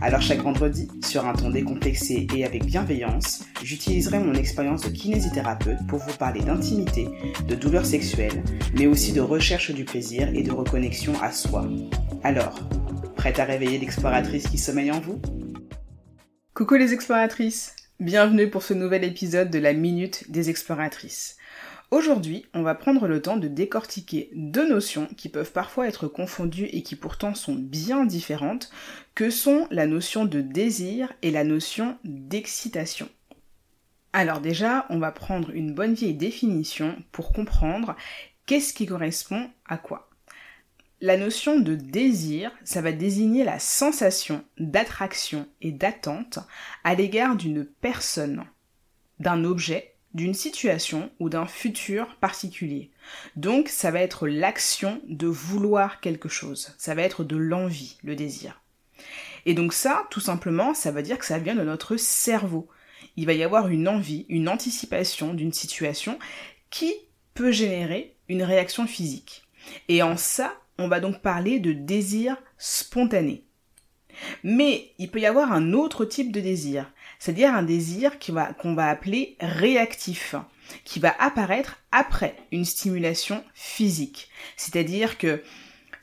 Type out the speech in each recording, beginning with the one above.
Alors chaque vendredi, sur un ton décomplexé et avec bienveillance, j'utiliserai mon expérience de kinésithérapeute pour vous parler d'intimité, de douleurs sexuelles, mais aussi de recherche du plaisir et de reconnexion à soi. Alors, prête à réveiller l'exploratrice qui sommeille en vous? Coucou les exploratrices Bienvenue pour ce nouvel épisode de la Minute des exploratrices. Aujourd'hui, on va prendre le temps de décortiquer deux notions qui peuvent parfois être confondues et qui pourtant sont bien différentes, que sont la notion de désir et la notion d'excitation. Alors déjà, on va prendre une bonne vieille définition pour comprendre qu'est-ce qui correspond à quoi. La notion de désir, ça va désigner la sensation d'attraction et d'attente à l'égard d'une personne, d'un objet d'une situation ou d'un futur particulier. Donc ça va être l'action de vouloir quelque chose, ça va être de l'envie, le désir. Et donc ça, tout simplement, ça veut dire que ça vient de notre cerveau. Il va y avoir une envie, une anticipation d'une situation qui peut générer une réaction physique. Et en ça, on va donc parler de désir spontané. Mais il peut y avoir un autre type de désir, c'est-à-dire un désir qu'on va, appeler réactif, qui va apparaître après une stimulation physique. C'est-à-dire que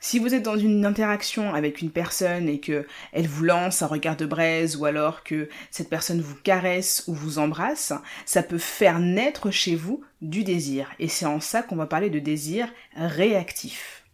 si vous êtes dans une interaction avec une personne et que elle vous lance un regard de braise ou alors que cette personne vous caresse ou vous embrasse, ça peut faire naître chez vous du désir. Et c'est en ça qu'on va parler de désir réactif.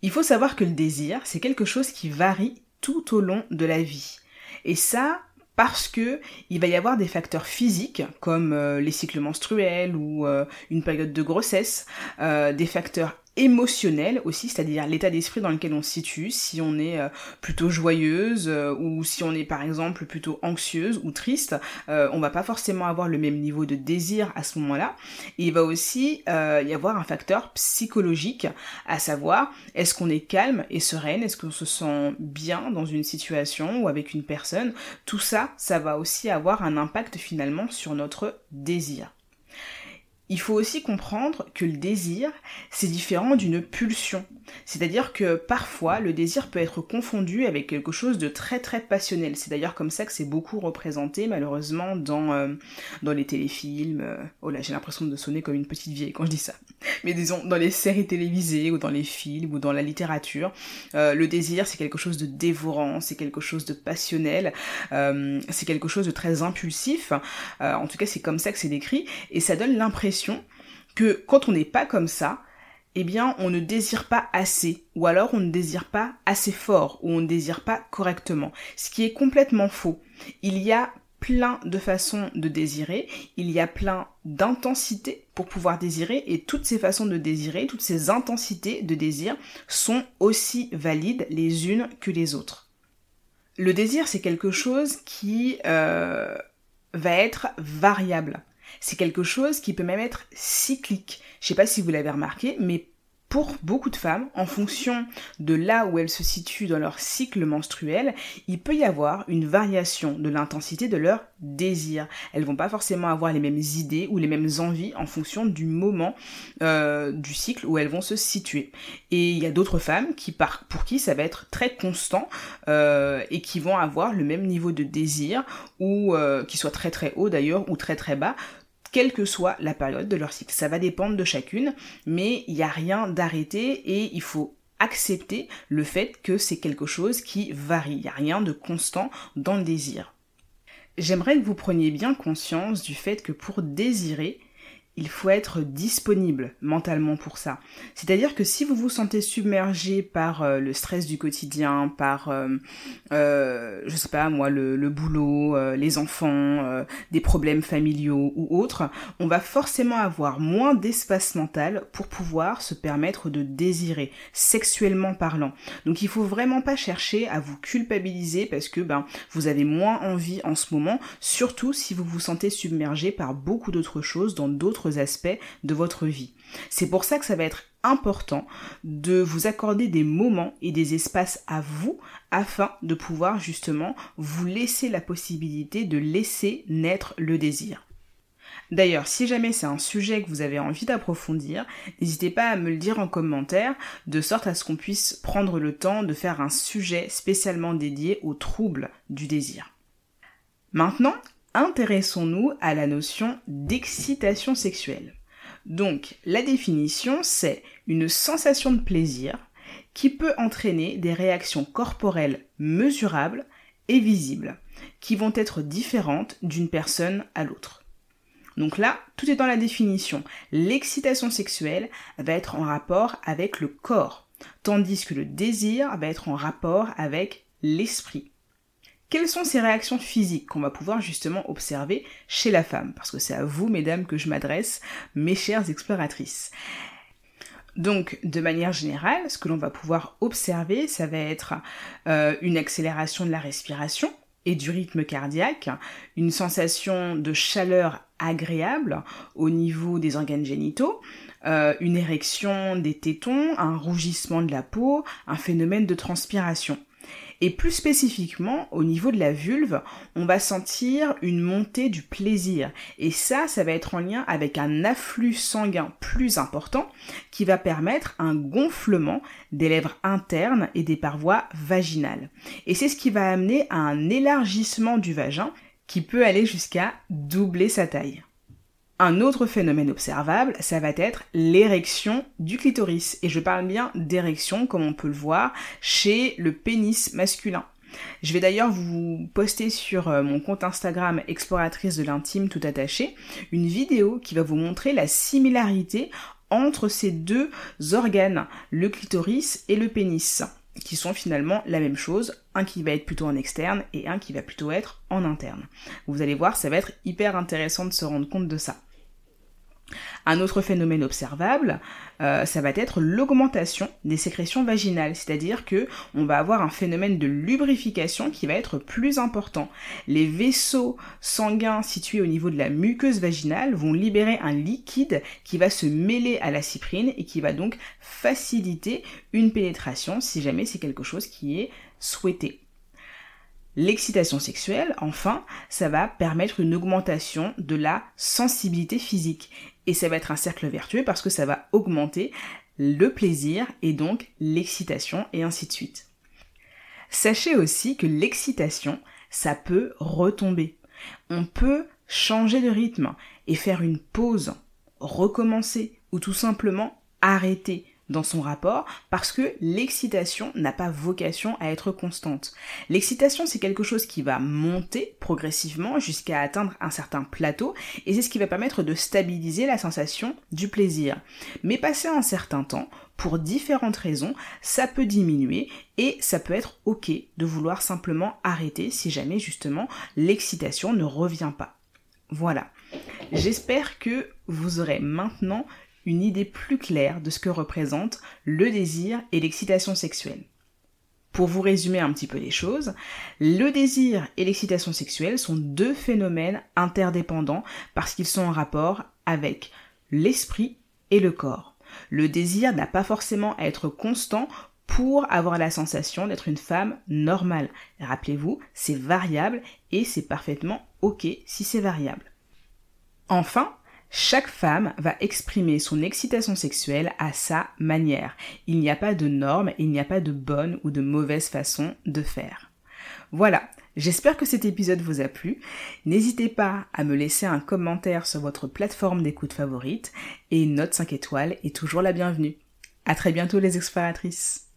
Il faut savoir que le désir, c'est quelque chose qui varie tout au long de la vie. Et ça, parce que il va y avoir des facteurs physiques comme euh, les cycles menstruels ou euh, une période de grossesse, euh, des facteurs émotionnel aussi, c'est-à-dire l'état d'esprit dans lequel on se situe, si on est euh, plutôt joyeuse euh, ou si on est par exemple plutôt anxieuse ou triste, euh, on va pas forcément avoir le même niveau de désir à ce moment-là. il va aussi y avoir un facteur psychologique, à savoir est-ce qu'on est calme et sereine, est-ce qu'on se sent bien dans une situation ou avec une personne? Tout ça, ça va aussi avoir un impact finalement sur notre désir. Il faut aussi comprendre que le désir, c'est différent d'une pulsion. C'est-à-dire que parfois, le désir peut être confondu avec quelque chose de très très passionnel. C'est d'ailleurs comme ça que c'est beaucoup représenté, malheureusement, dans, euh, dans les téléfilms. Euh, oh là, j'ai l'impression de sonner comme une petite vieille quand je dis ça. Mais disons, dans les séries télévisées, ou dans les films, ou dans la littérature, euh, le désir, c'est quelque chose de dévorant, c'est quelque chose de passionnel, c'est quelque chose de très impulsif. en tout cas, c'est comme ça que c'est décrit, et ça donne l'impression que quand on n'est pas comme ça, eh bien, on ne désire pas assez, ou alors on ne désire pas assez fort, ou on ne désire pas correctement. Ce qui est complètement faux. Il y a plein de façons de désirer, il y a plein d'intensités pour pouvoir désirer, et toutes ces façons de désirer, toutes ces intensités de désir sont aussi valides les unes que les autres. Le désir, c'est quelque chose qui euh, va être variable. C'est quelque chose qui peut même être cyclique. Je sais pas si vous l'avez remarqué, mais pour beaucoup de femmes, en fonction de là où elles se situent dans leur cycle menstruel, il peut y avoir une variation de l'intensité de leur désir. Elles vont pas forcément avoir les mêmes idées ou les mêmes envies en fonction du moment euh, du cycle où elles vont se situer. Et il y a d'autres femmes pour qui ça va être très constant euh, et qui vont avoir le même niveau de désir ou euh, qui soit très très haut d'ailleurs ou très très bas quelle que soit la période de leur cycle. Ça va dépendre de chacune, mais il n'y a rien d'arrêté et il faut accepter le fait que c'est quelque chose qui varie. Il n'y a rien de constant dans le désir. J'aimerais que vous preniez bien conscience du fait que pour désirer, il faut être disponible mentalement pour ça. C'est-à-dire que si vous vous sentez submergé par euh, le stress du quotidien, par, euh, euh, je sais pas moi, le, le boulot, les enfants, des problèmes familiaux ou autres, on va forcément avoir moins d'espace mental pour pouvoir se permettre de désirer, sexuellement parlant. Donc il faut vraiment pas chercher à vous culpabiliser parce que ben vous avez moins envie en ce moment, surtout si vous vous sentez submergé par beaucoup d'autres choses dans d'autres aspects de votre vie. C'est pour ça que ça va être important de vous accorder des moments et des espaces à vous afin de pouvoir justement vous laisser la possibilité de laisser naître le désir. D'ailleurs, si jamais c'est un sujet que vous avez envie d'approfondir, n'hésitez pas à me le dire en commentaire, de sorte à ce qu'on puisse prendre le temps de faire un sujet spécialement dédié aux troubles du désir. Maintenant, intéressons-nous à la notion d'excitation sexuelle. Donc, la définition, c'est une sensation de plaisir qui peut entraîner des réactions corporelles mesurables et visibles, qui vont être différentes d'une personne à l'autre. Donc là, tout est dans la définition. L'excitation sexuelle va être en rapport avec le corps, tandis que le désir va être en rapport avec l'esprit. Quelles sont ces réactions physiques qu'on va pouvoir justement observer chez la femme? Parce que c'est à vous, mesdames, que je m'adresse, mes chères exploratrices. Donc, de manière générale, ce que l'on va pouvoir observer, ça va être euh, une accélération de la respiration et du rythme cardiaque, une sensation de chaleur agréable au niveau des organes génitaux, euh, une érection des tétons, un rougissement de la peau, un phénomène de transpiration. Et plus spécifiquement, au niveau de la vulve, on va sentir une montée du plaisir. Et ça, ça va être en lien avec un afflux sanguin plus important qui va permettre un gonflement des lèvres internes et des parois vaginales. Et c'est ce qui va amener à un élargissement du vagin qui peut aller jusqu'à doubler sa taille. Un autre phénomène observable, ça va être l'érection du clitoris. Et je parle bien d'érection comme on peut le voir chez le pénis masculin. Je vais d'ailleurs vous poster sur euh, mon compte Instagram exploratrice de l'intime tout attaché une vidéo qui va vous montrer la similarité entre ces deux organes, le clitoris et le pénis, qui sont finalement la même chose, un qui va être plutôt en externe et un qui va plutôt être en interne. Vous allez voir, ça va être hyper intéressant de se rendre compte de ça. Un autre phénomène observable, euh, ça va être l'augmentation des sécrétions vaginales, c'est-à-dire que on va avoir un phénomène de lubrification qui va être plus important. Les vaisseaux sanguins situés au niveau de la muqueuse vaginale vont libérer un liquide qui va se mêler à la cyprine et qui va donc faciliter une pénétration si jamais c'est quelque chose qui est souhaité. L'excitation sexuelle, enfin, ça va permettre une augmentation de la sensibilité physique. Et ça va être un cercle vertueux parce que ça va augmenter le plaisir et donc l'excitation et ainsi de suite. Sachez aussi que l'excitation, ça peut retomber. On peut changer de rythme et faire une pause, recommencer ou tout simplement arrêter dans son rapport parce que l'excitation n'a pas vocation à être constante. L'excitation, c'est quelque chose qui va monter progressivement jusqu'à atteindre un certain plateau et c'est ce qui va permettre de stabiliser la sensation du plaisir. Mais passer un certain temps, pour différentes raisons, ça peut diminuer et ça peut être ok de vouloir simplement arrêter si jamais justement l'excitation ne revient pas. Voilà. J'espère que vous aurez maintenant une idée plus claire de ce que représente le désir et l'excitation sexuelle. Pour vous résumer un petit peu les choses, le désir et l'excitation sexuelle sont deux phénomènes interdépendants parce qu'ils sont en rapport avec l'esprit et le corps. Le désir n'a pas forcément à être constant pour avoir la sensation d'être une femme normale. Rappelez-vous, c'est variable et c'est parfaitement ok si c'est variable. Enfin, chaque femme va exprimer son excitation sexuelle à sa manière. Il n'y a pas de normes, il n'y a pas de bonne ou de mauvaise façon de faire. Voilà, j'espère que cet épisode vous a plu. N'hésitez pas à me laisser un commentaire sur votre plateforme d'écoute favorite et une note 5 étoiles est toujours la bienvenue. À très bientôt les exploratrices.